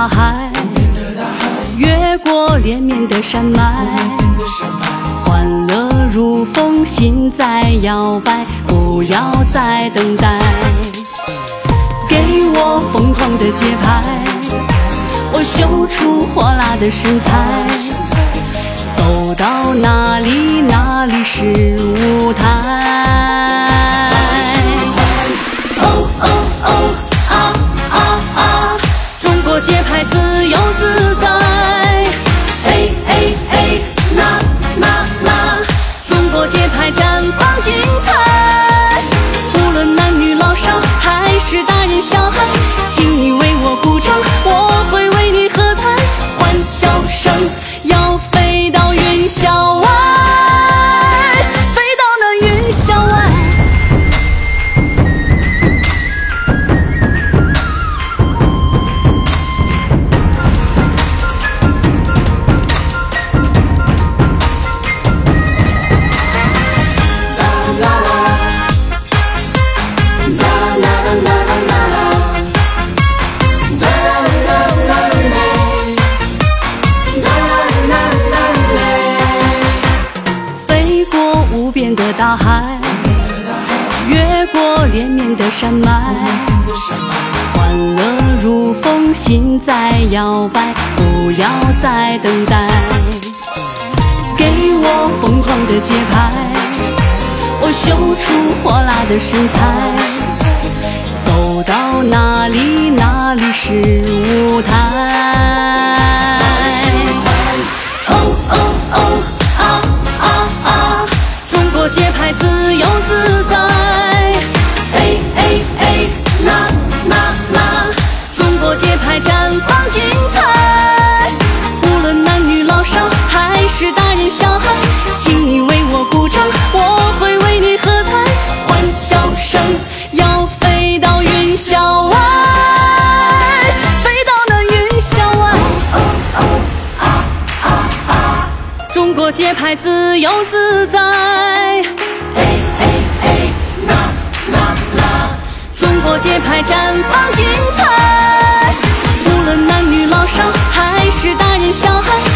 大海，越过连绵的山脉，欢乐如风，心在摇摆，不要再等待，给我疯狂的节拍，我秀出火辣的身材，走到哪里哪的大海，越过连绵的山脉，欢乐如风，心在摇摆，不要再等待，给我疯狂的节拍，我秀出火辣的身材，走到哪里哪里是中国节拍自由自在，哎哎哎，啦啦啦！中国节拍绽放精彩，无论男女老少，还是大人小孩。